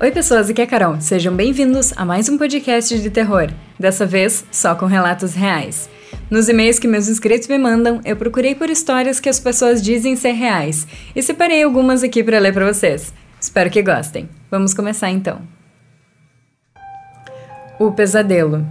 Oi, pessoas, aqui é Carol. Sejam bem-vindos a mais um podcast de terror, dessa vez só com relatos reais. Nos e-mails que meus inscritos me mandam, eu procurei por histórias que as pessoas dizem ser reais e separei algumas aqui para ler para vocês. Espero que gostem. Vamos começar então. O pesadelo.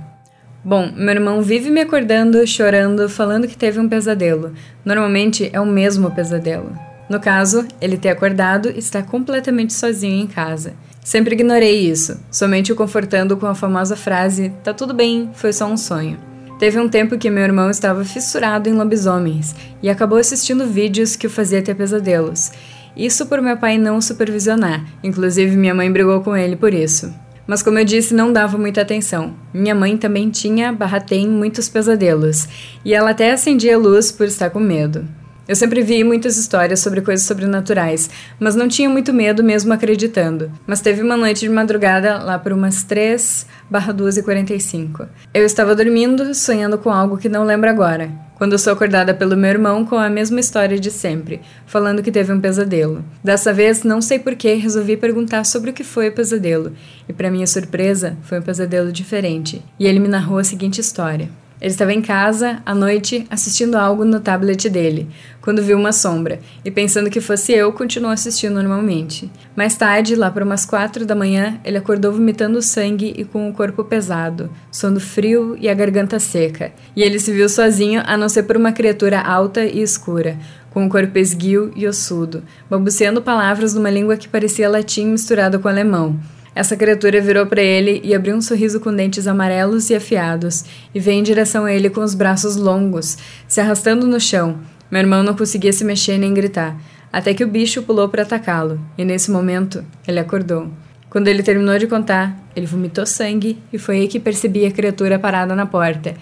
Bom, meu irmão vive me acordando, chorando, falando que teve um pesadelo. Normalmente é o mesmo pesadelo. No caso, ele ter acordado e está completamente sozinho em casa. Sempre ignorei isso, somente o confortando com a famosa frase: tá tudo bem, foi só um sonho. Teve um tempo que meu irmão estava fissurado em lobisomens e acabou assistindo vídeos que o fazia ter pesadelos. Isso por meu pai não supervisionar, inclusive minha mãe brigou com ele por isso. Mas como eu disse, não dava muita atenção. Minha mãe também tinha, barra tem, muitos pesadelos, e ela até acendia a luz por estar com medo. Eu sempre vi muitas histórias sobre coisas sobrenaturais, mas não tinha muito medo mesmo acreditando. Mas teve uma noite de madrugada, lá por umas 3 barra 2 e 45. Eu estava dormindo, sonhando com algo que não lembro agora. Quando sou acordada pelo meu irmão com a mesma história de sempre, falando que teve um pesadelo. Dessa vez, não sei porquê, resolvi perguntar sobre o que foi o pesadelo. E para minha surpresa, foi um pesadelo diferente. E ele me narrou a seguinte história. Ele estava em casa, à noite, assistindo algo no tablet dele, quando viu uma sombra, e pensando que fosse eu, continuou assistindo normalmente. Mais tarde, lá por umas quatro da manhã, ele acordou vomitando sangue e com o corpo pesado, sono frio e a garganta seca. E ele se viu sozinho, a não ser por uma criatura alta e escura, com o corpo esguio e ossudo, balbuciando palavras numa língua que parecia latim misturado com alemão. Essa criatura virou para ele e abriu um sorriso com dentes amarelos e afiados, e veio em direção a ele com os braços longos, se arrastando no chão. Meu irmão não conseguia se mexer nem gritar, até que o bicho pulou para atacá-lo, e nesse momento ele acordou. Quando ele terminou de contar, ele vomitou sangue e foi aí que percebi a criatura parada na porta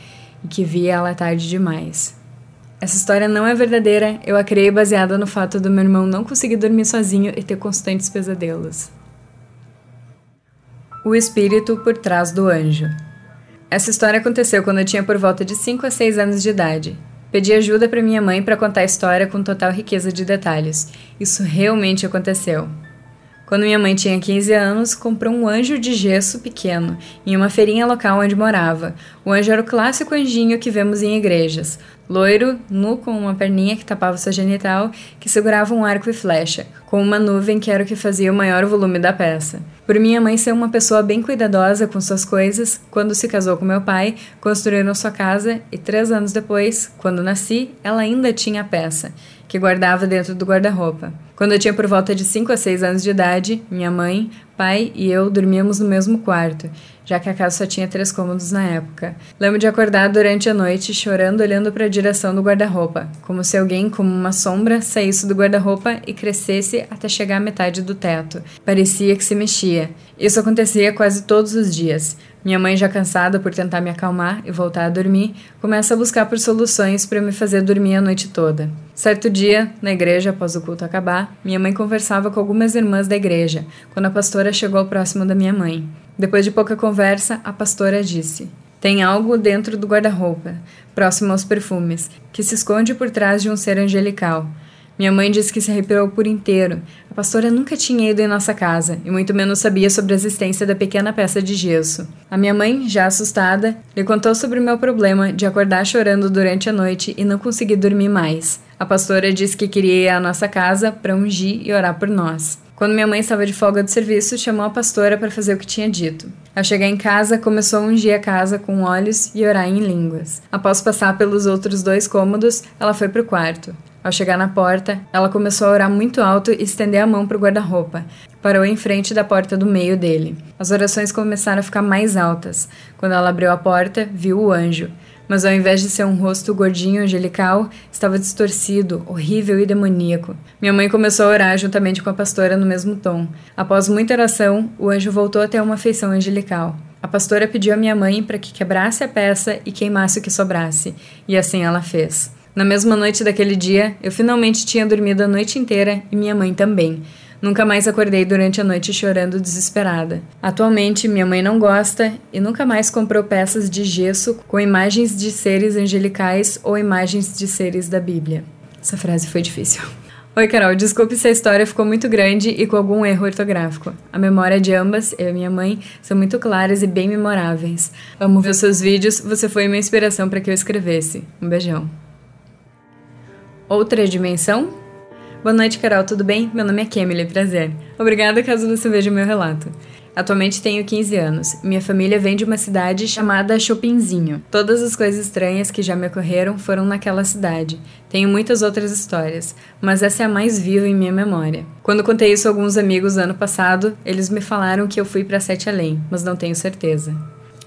e que via ela tarde demais. Essa história não é verdadeira, eu a criei baseada no fato do meu irmão não conseguir dormir sozinho e ter constantes pesadelos. O espírito por trás do anjo. Essa história aconteceu quando eu tinha por volta de 5 a 6 anos de idade. Pedi ajuda para minha mãe para contar a história com total riqueza de detalhes. Isso realmente aconteceu. Quando minha mãe tinha 15 anos, comprou um anjo de gesso pequeno em uma feirinha local onde morava. O anjo era o clássico anjinho que vemos em igrejas. Loiro, nu com uma perninha que tapava sua genital, que segurava um arco e flecha, com uma nuvem que era o que fazia o maior volume da peça. Por minha mãe ser uma pessoa bem cuidadosa com suas coisas, quando se casou com meu pai, construíram sua casa e três anos depois, quando nasci, ela ainda tinha a peça, que guardava dentro do guarda-roupa. Quando eu tinha por volta de 5 a 6 anos de idade, minha mãe, pai e eu dormíamos no mesmo quarto, já que a casa só tinha três cômodos na época. Lembro de acordar durante a noite chorando olhando para a direção do guarda-roupa, como se alguém, como uma sombra, saísse do guarda-roupa e crescesse até chegar à metade do teto. Parecia que se mexia. Isso acontecia quase todos os dias. Minha mãe, já cansada por tentar me acalmar e voltar a dormir, começa a buscar por soluções para me fazer dormir a noite toda. Certo dia, na igreja, após o culto acabar, minha mãe conversava com algumas irmãs da igreja, quando a pastora chegou próximo da minha mãe. Depois de pouca conversa, a pastora disse: Tem algo dentro do guarda-roupa, próximo aos perfumes, que se esconde por trás de um ser angelical. Minha mãe disse que se arrepiou por inteiro. A pastora nunca tinha ido em nossa casa e muito menos sabia sobre a existência da pequena peça de gesso. A minha mãe, já assustada, lhe contou sobre o meu problema de acordar chorando durante a noite e não conseguir dormir mais. A pastora disse que queria ir à nossa casa para ungir e orar por nós. Quando minha mãe estava de folga do serviço, chamou a pastora para fazer o que tinha dito. Ao chegar em casa, começou a ungir a casa com óleos e orar em línguas. Após passar pelos outros dois cômodos, ela foi para o quarto. Ao chegar na porta, ela começou a orar muito alto e estender a mão para o guarda-roupa. Parou em frente da porta do meio dele. As orações começaram a ficar mais altas. Quando ela abriu a porta, viu o anjo mas ao invés de ser um rosto gordinho angelical, estava distorcido, horrível e demoníaco. Minha mãe começou a orar juntamente com a pastora no mesmo tom. Após muita oração, o anjo voltou até uma feição angelical. A pastora pediu à minha mãe para que quebrasse a peça e queimasse o que sobrasse, e assim ela fez. Na mesma noite daquele dia, eu finalmente tinha dormido a noite inteira e minha mãe também. Nunca mais acordei durante a noite chorando desesperada. Atualmente, minha mãe não gosta e nunca mais comprou peças de gesso com imagens de seres angelicais ou imagens de seres da Bíblia. Essa frase foi difícil. Oi, Carol, desculpe se a história ficou muito grande e com algum erro ortográfico. A memória de ambas, eu e minha mãe, são muito claras e bem memoráveis. Amo ver seus vídeos, você foi uma inspiração para que eu escrevesse. Um beijão. Outra dimensão? Boa noite, Carol, tudo bem? Meu nome é Kemily, prazer. Obrigada caso você veja meu relato. Atualmente tenho 15 anos. Minha família vem de uma cidade chamada Chopinzinho. Todas as coisas estranhas que já me ocorreram foram naquela cidade. Tenho muitas outras histórias, mas essa é a mais viva em minha memória. Quando contei isso a alguns amigos ano passado, eles me falaram que eu fui para Sete Além, mas não tenho certeza.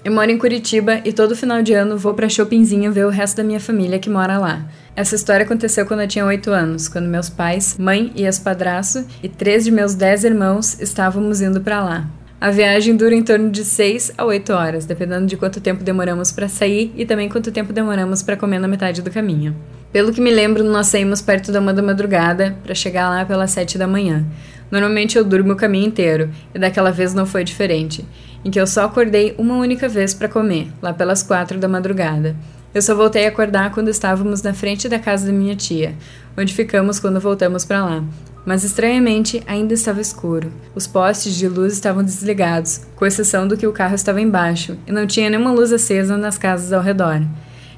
Eu moro em Curitiba e todo final de ano vou para Chopinzinho ver o resto da minha família que mora lá. Essa história aconteceu quando eu tinha 8 anos, quando meus pais, mãe e ex-padraço e três de meus 10 irmãos estávamos indo para lá. A viagem dura em torno de 6 a 8 horas, dependendo de quanto tempo demoramos para sair e também quanto tempo demoramos para comer na metade do caminho. Pelo que me lembro, nós saímos perto da uma da madrugada para chegar lá pelas 7 da manhã. Normalmente eu durmo o caminho inteiro, e daquela vez não foi diferente, em que eu só acordei uma única vez para comer, lá pelas 4 da madrugada. Eu só voltei a acordar quando estávamos na frente da casa da minha tia, onde ficamos quando voltamos para lá mas estranhamente ainda estava escuro. Os postes de luz estavam desligados, com exceção do que o carro estava embaixo, e não tinha nenhuma luz acesa nas casas ao redor.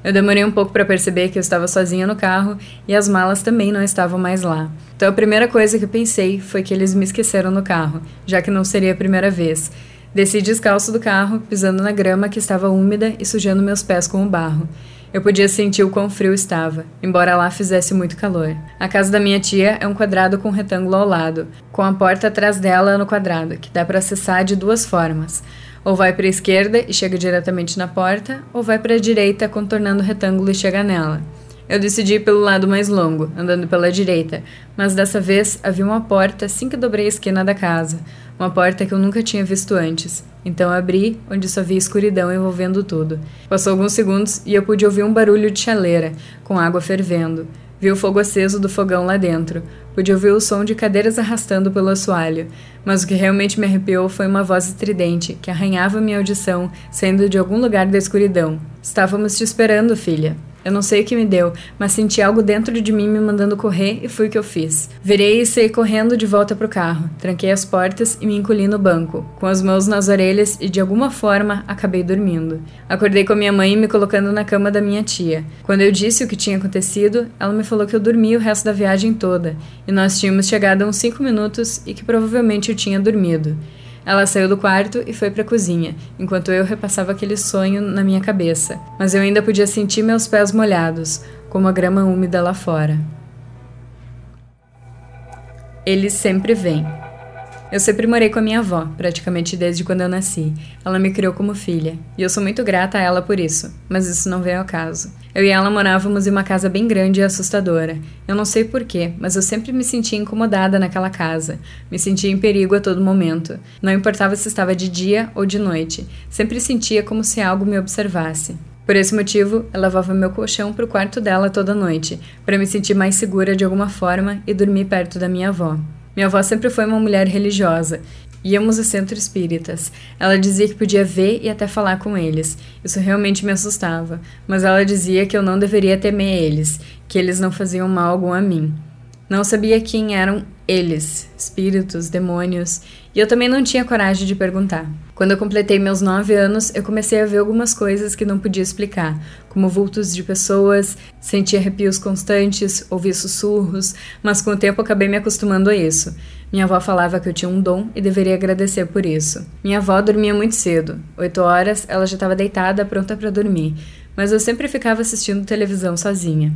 Eu demorei um pouco para perceber que eu estava sozinha no carro e as malas também não estavam mais lá. Então a primeira coisa que eu pensei foi que eles me esqueceram no carro, já que não seria a primeira vez. Desci descalço do carro, pisando na grama que estava úmida e sujando meus pés com o barro. Eu podia sentir o quão frio estava, embora lá fizesse muito calor. A casa da minha tia é um quadrado com um retângulo ao lado, com a porta atrás dela no quadrado, que dá para acessar de duas formas. Ou vai para a esquerda e chega diretamente na porta, ou vai para a direita contornando o retângulo e chega nela. Eu decidi ir pelo lado mais longo, andando pela direita, mas dessa vez havia uma porta assim que dobrei a esquina da casa, uma porta que eu nunca tinha visto antes. Então abri, onde só vi escuridão envolvendo tudo. Passou alguns segundos e eu pude ouvir um barulho de chaleira, com água fervendo. Vi o fogo aceso do fogão lá dentro. Pude ouvir o som de cadeiras arrastando pelo assoalho. Mas o que realmente me arrepiou foi uma voz estridente, que arranhava minha audição, saindo de algum lugar da escuridão. Estávamos te esperando, filha. Eu não sei o que me deu, mas senti algo dentro de mim me mandando correr e fui o que eu fiz. Virei e saí correndo de volta pro carro. Tranquei as portas e me encolhi no banco, com as mãos nas orelhas e de alguma forma acabei dormindo. Acordei com a minha mãe me colocando na cama da minha tia. Quando eu disse o que tinha acontecido, ela me falou que eu dormi o resto da viagem toda e nós tínhamos chegado a uns 5 minutos e que provavelmente eu tinha dormido. Ela saiu do quarto e foi para a cozinha, enquanto eu repassava aquele sonho na minha cabeça, mas eu ainda podia sentir meus pés molhados, como a grama úmida lá fora. Eles sempre vêm. Eu sempre morei com a minha avó, praticamente desde quando eu nasci. Ela me criou como filha, e eu sou muito grata a ela por isso, mas isso não veio ao caso. Eu e ela morávamos em uma casa bem grande e assustadora. Eu não sei porquê, mas eu sempre me sentia incomodada naquela casa. Me sentia em perigo a todo momento. Não importava se estava de dia ou de noite. Sempre sentia como se algo me observasse. Por esse motivo, eu levava meu colchão para o quarto dela toda noite, para me sentir mais segura de alguma forma e dormir perto da minha avó. Minha avó sempre foi uma mulher religiosa. Íamos a centro espíritas. Ela dizia que podia ver e até falar com eles. Isso realmente me assustava, mas ela dizia que eu não deveria temer eles, que eles não faziam mal algum a mim. Não sabia quem eram eles, espíritos, demônios, e eu também não tinha coragem de perguntar. Quando eu completei meus nove anos, eu comecei a ver algumas coisas que não podia explicar, como vultos de pessoas, sentir arrepios constantes, ouvir sussurros, mas com o tempo acabei me acostumando a isso. Minha avó falava que eu tinha um dom e deveria agradecer por isso. Minha avó dormia muito cedo. Oito horas, ela já estava deitada, pronta para dormir, mas eu sempre ficava assistindo televisão sozinha.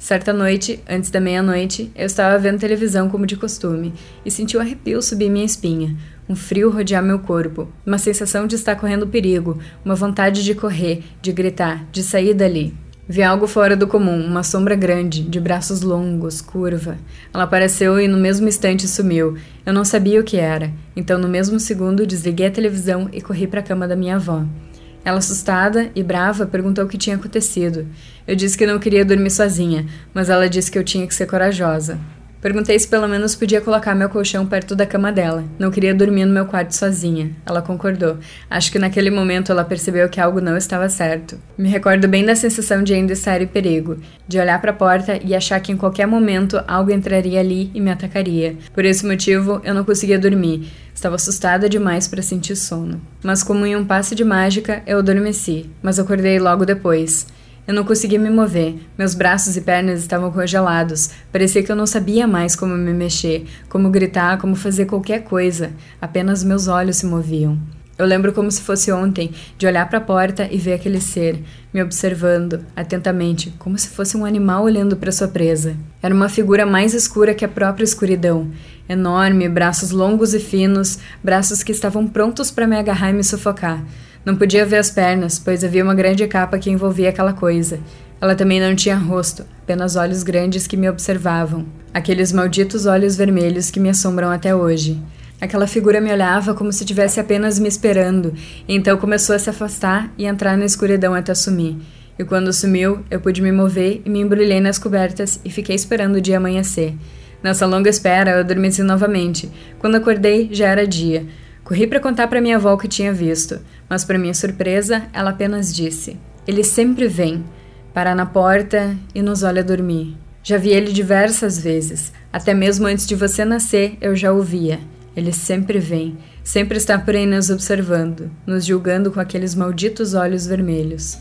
Certa noite, antes da meia-noite, eu estava vendo televisão como de costume e senti um arrepio subir minha espinha, um frio rodear meu corpo, uma sensação de estar correndo perigo, uma vontade de correr, de gritar, de sair dali. Vi algo fora do comum, uma sombra grande, de braços longos, curva. Ela apareceu e no mesmo instante sumiu. Eu não sabia o que era, então no mesmo segundo desliguei a televisão e corri para a cama da minha avó. Ela, assustada e brava, perguntou o que tinha acontecido. Eu disse que não queria dormir sozinha, mas ela disse que eu tinha que ser corajosa. Perguntei se pelo menos podia colocar meu colchão perto da cama dela. Não queria dormir no meu quarto sozinha. Ela concordou. Acho que naquele momento ela percebeu que algo não estava certo. Me recordo bem da sensação de ainda estar em perigo, de olhar para a porta e achar que em qualquer momento algo entraria ali e me atacaria. Por esse motivo, eu não conseguia dormir. Estava assustada demais para sentir sono. Mas como em um passe de mágica, eu adormeci, mas acordei logo depois. Eu não conseguia me mover. Meus braços e pernas estavam congelados. Parecia que eu não sabia mais como me mexer, como gritar, como fazer qualquer coisa. Apenas meus olhos se moviam. Eu lembro como se fosse ontem, de olhar para a porta e ver aquele ser, me observando atentamente, como se fosse um animal olhando para sua presa. Era uma figura mais escura que a própria escuridão. Enorme, braços longos e finos, braços que estavam prontos para me agarrar e me sufocar. Não podia ver as pernas, pois havia uma grande capa que envolvia aquela coisa. Ela também não tinha rosto, apenas olhos grandes que me observavam. Aqueles malditos olhos vermelhos que me assombram até hoje. Aquela figura me olhava como se estivesse apenas me esperando, então começou a se afastar e entrar na escuridão até sumir. E quando sumiu, eu pude me mover e me embrulhei nas cobertas e fiquei esperando o dia amanhecer. Nessa longa espera, eu adormeci novamente. Quando acordei, já era dia. Corri para contar para minha avó o que tinha visto, mas para minha surpresa, ela apenas disse: Ele sempre vem, para na porta e nos olha dormir. Já vi ele diversas vezes, até mesmo antes de você nascer eu já o via. Ele sempre vem, sempre está por aí nos observando, nos julgando com aqueles malditos olhos vermelhos.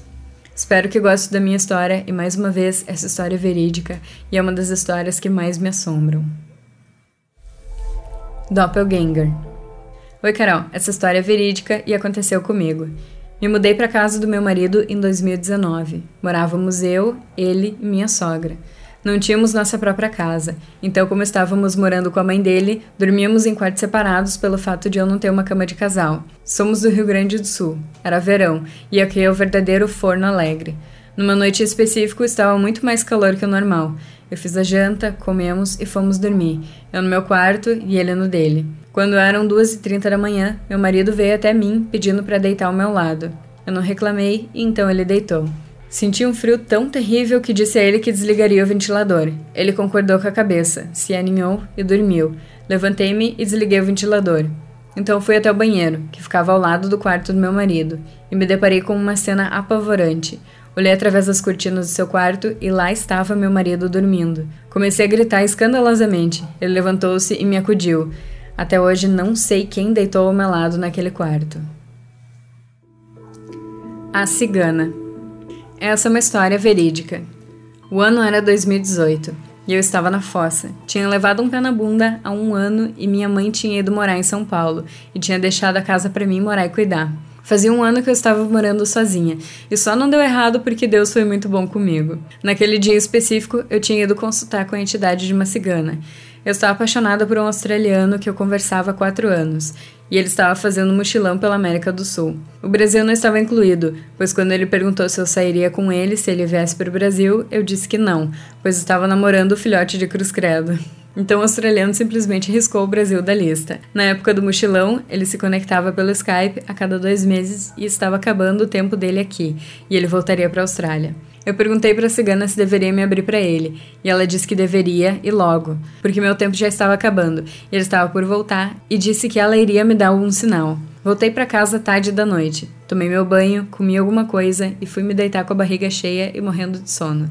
Espero que goste da minha história e mais uma vez essa história é verídica e é uma das histórias que mais me assombram. Doppelganger Oi, Carol. Essa história é verídica e aconteceu comigo. Me mudei para casa do meu marido em 2019. Morávamos eu, ele e minha sogra. Não tínhamos nossa própria casa, então, como estávamos morando com a mãe dele, dormíamos em quartos separados pelo fato de eu não ter uma cama de casal. Somos do Rio Grande do Sul. Era verão, e aqui é o verdadeiro forno alegre. Numa noite específica estava muito mais calor que o normal. Eu fiz a janta, comemos e fomos dormir. Eu no meu quarto e ele no dele. Quando eram duas e trinta da manhã, meu marido veio até mim pedindo para deitar ao meu lado. Eu não reclamei e então ele deitou. Senti um frio tão terrível que disse a ele que desligaria o ventilador. Ele concordou com a cabeça, se aninhou e dormiu. Levantei-me e desliguei o ventilador. Então fui até o banheiro, que ficava ao lado do quarto do meu marido, e me deparei com uma cena apavorante. Olhei através das cortinas do seu quarto e lá estava meu marido dormindo. Comecei a gritar escandalosamente. Ele levantou-se e me acudiu. Até hoje não sei quem deitou ao meu lado naquele quarto. A Cigana. Essa é uma história verídica. O ano era 2018 e eu estava na fossa. Tinha levado um pé na bunda há um ano e minha mãe tinha ido morar em São Paulo e tinha deixado a casa para mim morar e cuidar. Fazia um ano que eu estava morando sozinha, e só não deu errado porque Deus foi muito bom comigo. Naquele dia específico, eu tinha ido consultar com a entidade de uma cigana. Eu estava apaixonada por um australiano que eu conversava há quatro anos, e ele estava fazendo um mochilão pela América do Sul. O Brasil não estava incluído, pois quando ele perguntou se eu sairia com ele se ele viesse para o Brasil, eu disse que não, pois estava namorando o filhote de Cruz Credo. Então o australiano simplesmente riscou o Brasil da lista. Na época do mochilão, ele se conectava pelo Skype a cada dois meses e estava acabando o tempo dele aqui, e ele voltaria para a Austrália. Eu perguntei para a cigana se deveria me abrir para ele, e ela disse que deveria e logo, porque meu tempo já estava acabando, e ele estava por voltar, e disse que ela iria me dar algum sinal. Voltei para casa tarde da noite, tomei meu banho, comi alguma coisa e fui me deitar com a barriga cheia e morrendo de sono.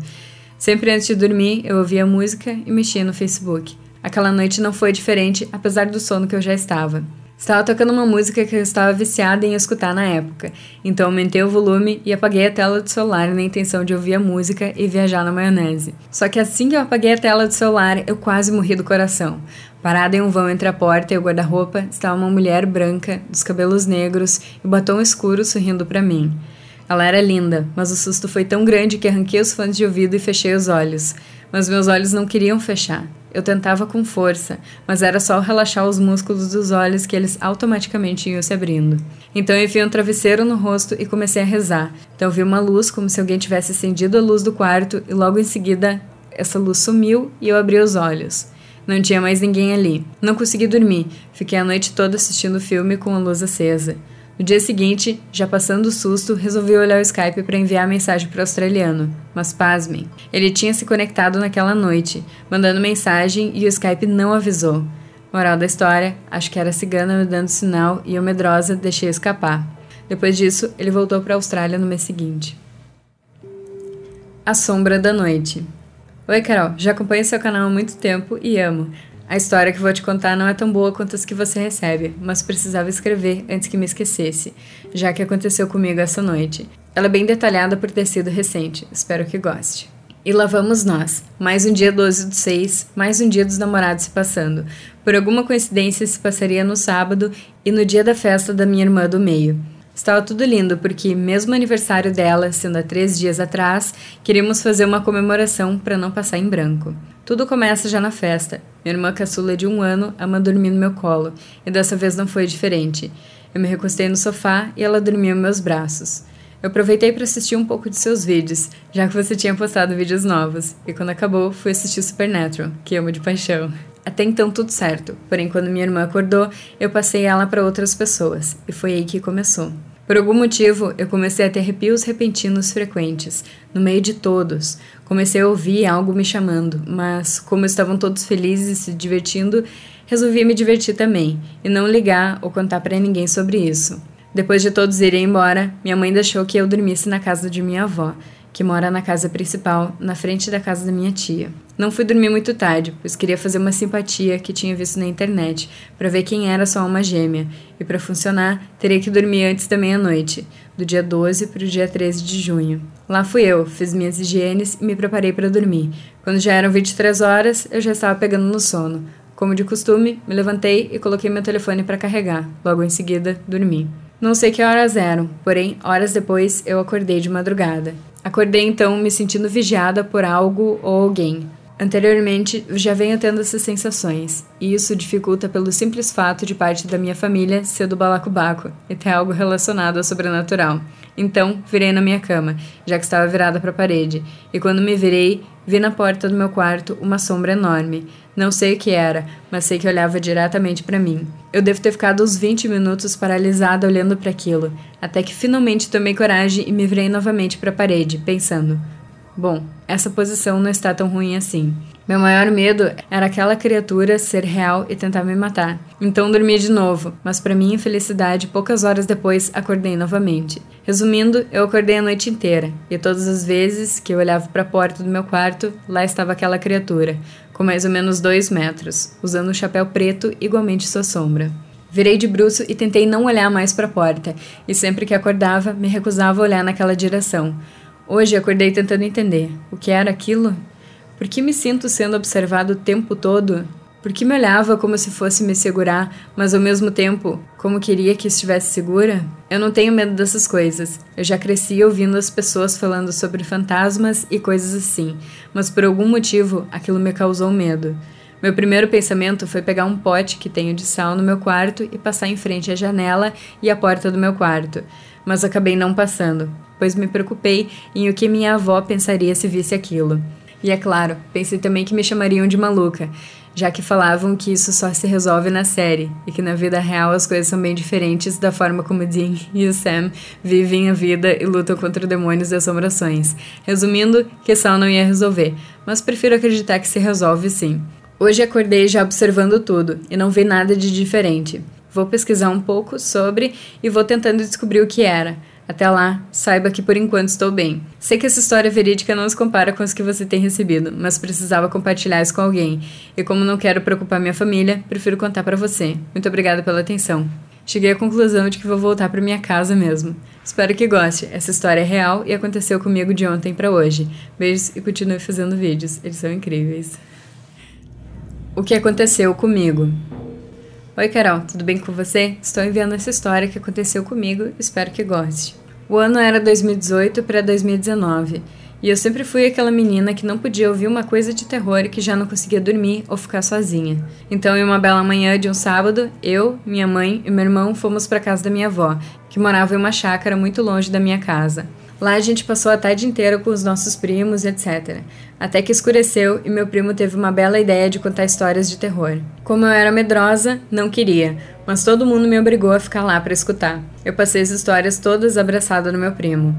Sempre antes de dormir, eu ouvia música e mexia no Facebook. Aquela noite não foi diferente, apesar do sono que eu já estava. Estava tocando uma música que eu estava viciada em escutar na época, então aumentei o volume e apaguei a tela do celular na intenção de ouvir a música e viajar na maionese. Só que assim que eu apaguei a tela do celular, eu quase morri do coração. Parada em um vão entre a porta e o guarda-roupa estava uma mulher branca, dos cabelos negros e batom escuro sorrindo para mim. Ela era linda, mas o susto foi tão grande que arranquei os fones de ouvido e fechei os olhos. Mas meus olhos não queriam fechar. Eu tentava com força, mas era só relaxar os músculos dos olhos que eles automaticamente iam se abrindo. Então eu enfiei um travesseiro no rosto e comecei a rezar. Então vi uma luz como se alguém tivesse acendido a luz do quarto e logo em seguida essa luz sumiu e eu abri os olhos. Não tinha mais ninguém ali. Não consegui dormir. Fiquei a noite toda assistindo o filme com a luz acesa. No dia seguinte, já passando o susto, resolvi olhar o Skype para enviar a mensagem para o australiano. Mas pasmem, ele tinha se conectado naquela noite, mandando mensagem e o Skype não avisou. Moral da história, acho que era a cigana me dando sinal e eu medrosa deixei escapar. Depois disso, ele voltou para a Austrália no mês seguinte. A Sombra da Noite Oi, Carol, já acompanho seu canal há muito tempo e amo. A história que vou te contar não é tão boa quanto as que você recebe, mas precisava escrever antes que me esquecesse, já que aconteceu comigo essa noite. Ela é bem detalhada por ter sido recente, espero que goste. E lá vamos nós. Mais um dia 12 do 6, mais um dia dos namorados se passando. Por alguma coincidência se passaria no sábado e no dia da festa da minha irmã do meio. Estava tudo lindo, porque, mesmo aniversário dela, sendo há três dias atrás, queríamos fazer uma comemoração para não passar em branco. Tudo começa já na festa. Minha irmã caçula de um ano ama dormir no meu colo, e dessa vez não foi diferente. Eu me recostei no sofá e ela dormia em meus braços. Eu aproveitei para assistir um pouco de seus vídeos, já que você tinha postado vídeos novos, e quando acabou, fui assistir Supernatural, que amo de paixão. Até então tudo certo, porém quando minha irmã acordou, eu passei ela para outras pessoas, e foi aí que começou. Por algum motivo, eu comecei a ter arrepios repentinos frequentes, no meio de todos. Comecei a ouvir algo me chamando, mas como estavam todos felizes e se divertindo, resolvi me divertir também e não ligar ou contar para ninguém sobre isso. Depois de todos irem embora, minha mãe deixou que eu dormisse na casa de minha avó, que mora na casa principal, na frente da casa da minha tia. Não fui dormir muito tarde, pois queria fazer uma simpatia que tinha visto na internet, para ver quem era sua alma gêmea, e para funcionar, teria que dormir antes da meia-noite, do dia 12 para o dia 13 de junho. Lá fui eu, fiz minhas higienes e me preparei para dormir. Quando já eram 23 horas, eu já estava pegando no sono. Como de costume, me levantei e coloquei meu telefone para carregar. Logo em seguida, dormi. Não sei que horas eram, porém, horas depois eu acordei de madrugada. Acordei então me sentindo vigiada por algo ou alguém. Anteriormente, já venho tendo essas sensações, e isso dificulta pelo simples fato de parte da minha família ser do balacobaco e ter algo relacionado ao sobrenatural. Então, virei na minha cama, já que estava virada para a parede, e quando me virei, vi na porta do meu quarto uma sombra enorme. Não sei o que era, mas sei que olhava diretamente para mim. Eu devo ter ficado uns 20 minutos paralisada olhando para aquilo, até que finalmente tomei coragem e me virei novamente para a parede, pensando: Bom, essa posição não está tão ruim assim. Meu maior medo era aquela criatura ser real e tentar me matar. Então dormi de novo, mas para minha infelicidade, poucas horas depois acordei novamente. Resumindo, eu acordei a noite inteira, e todas as vezes que eu olhava para a porta do meu quarto, lá estava aquela criatura, com mais ou menos dois metros, usando um chapéu preto igualmente sua sombra. Virei de bruço e tentei não olhar mais para a porta, e sempre que acordava, me recusava a olhar naquela direção. Hoje acordei tentando entender o que era aquilo. Por que me sinto sendo observado o tempo todo? Por que me olhava como se fosse me segurar, mas ao mesmo tempo como queria que estivesse segura? Eu não tenho medo dessas coisas. Eu já cresci ouvindo as pessoas falando sobre fantasmas e coisas assim, mas por algum motivo aquilo me causou medo. Meu primeiro pensamento foi pegar um pote que tenho de sal no meu quarto e passar em frente à janela e à porta do meu quarto, mas acabei não passando pois me preocupei em o que minha avó pensaria se visse aquilo. E é claro, pensei também que me chamariam de maluca, já que falavam que isso só se resolve na série e que na vida real as coisas são bem diferentes da forma como Dean e o Sam vivem a vida e lutam contra demônios e assombrações. Resumindo, que Sal não ia resolver, mas prefiro acreditar que se resolve sim. Hoje acordei já observando tudo e não vi nada de diferente. Vou pesquisar um pouco sobre e vou tentando descobrir o que era. Até lá, saiba que por enquanto estou bem. Sei que essa história verídica não se compara com as que você tem recebido, mas precisava compartilhar isso com alguém. E como não quero preocupar minha família, prefiro contar para você. Muito obrigada pela atenção. Cheguei à conclusão de que vou voltar para minha casa mesmo. Espero que goste. Essa história é real e aconteceu comigo de ontem para hoje. Beijos e continue fazendo vídeos. Eles são incríveis. O que aconteceu comigo? Oi, Carol, tudo bem com você? Estou enviando essa história que aconteceu comigo, espero que goste. O ano era 2018 para 2019 e eu sempre fui aquela menina que não podia ouvir uma coisa de terror e que já não conseguia dormir ou ficar sozinha. Então, em uma bela manhã de um sábado, eu, minha mãe e meu irmão fomos para casa da minha avó, que morava em uma chácara muito longe da minha casa. Lá a gente passou a tarde inteira com os nossos primos, etc. Até que escureceu e meu primo teve uma bela ideia de contar histórias de terror. Como eu era medrosa, não queria, mas todo mundo me obrigou a ficar lá para escutar. Eu passei as histórias todas abraçada no meu primo.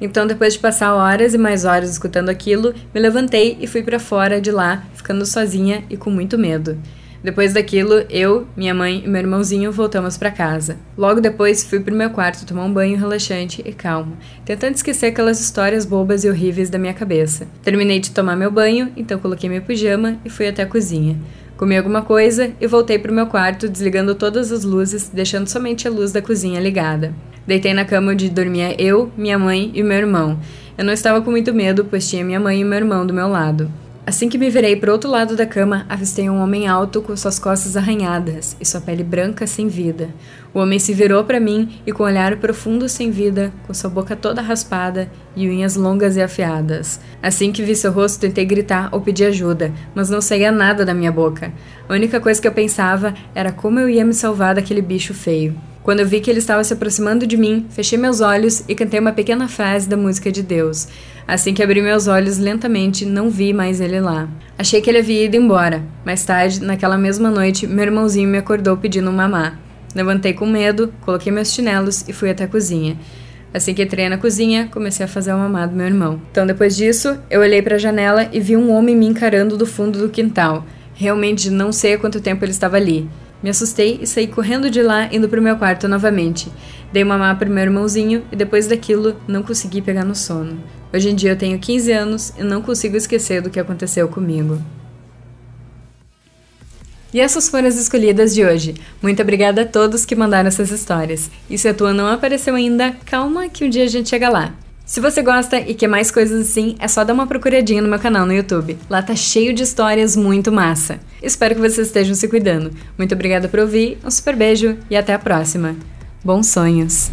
Então, depois de passar horas e mais horas escutando aquilo, me levantei e fui para fora de lá, ficando sozinha e com muito medo. Depois daquilo, eu, minha mãe e meu irmãozinho voltamos para casa. Logo depois, fui pro meu quarto tomar um banho relaxante e calmo, tentando esquecer aquelas histórias bobas e horríveis da minha cabeça. Terminei de tomar meu banho, então coloquei meu pijama e fui até a cozinha. Comi alguma coisa e voltei pro meu quarto, desligando todas as luzes, deixando somente a luz da cozinha ligada. Deitei na cama onde dormia eu, minha mãe e meu irmão. Eu não estava com muito medo, pois tinha minha mãe e meu irmão do meu lado. Assim que me virei para outro lado da cama, avistei um homem alto com suas costas arranhadas e sua pele branca sem vida. O homem se virou para mim e, com um olhar profundo sem vida, com sua boca toda raspada e unhas longas e afiadas. Assim que vi seu rosto, tentei gritar ou pedir ajuda, mas não saía nada da minha boca. A única coisa que eu pensava era como eu ia me salvar daquele bicho feio. Quando eu vi que ele estava se aproximando de mim, fechei meus olhos e cantei uma pequena frase da música de Deus. Assim que abri meus olhos lentamente, não vi mais ele lá. Achei que ele havia ido embora. Mais tarde, naquela mesma noite, meu irmãozinho me acordou pedindo um mamá. Levantei com medo, coloquei meus chinelos e fui até a cozinha. Assim que entrei na cozinha, comecei a fazer o mamá do meu irmão. Então, depois disso, eu olhei para a janela e vi um homem me encarando do fundo do quintal. Realmente não sei há quanto tempo ele estava ali. Me assustei e saí correndo de lá, indo pro meu quarto novamente. Dei mamar pro meu irmãozinho e depois daquilo não consegui pegar no sono. Hoje em dia eu tenho 15 anos e não consigo esquecer do que aconteceu comigo. E essas foram as escolhidas de hoje. Muito obrigada a todos que mandaram essas histórias. E se a tua não apareceu ainda, calma que um dia a gente chega lá. Se você gosta e quer mais coisas assim, é só dar uma procuradinha no meu canal no YouTube. Lá tá cheio de histórias muito massa. Espero que vocês estejam se cuidando. Muito obrigada por ouvir, um super beijo e até a próxima. Bons sonhos!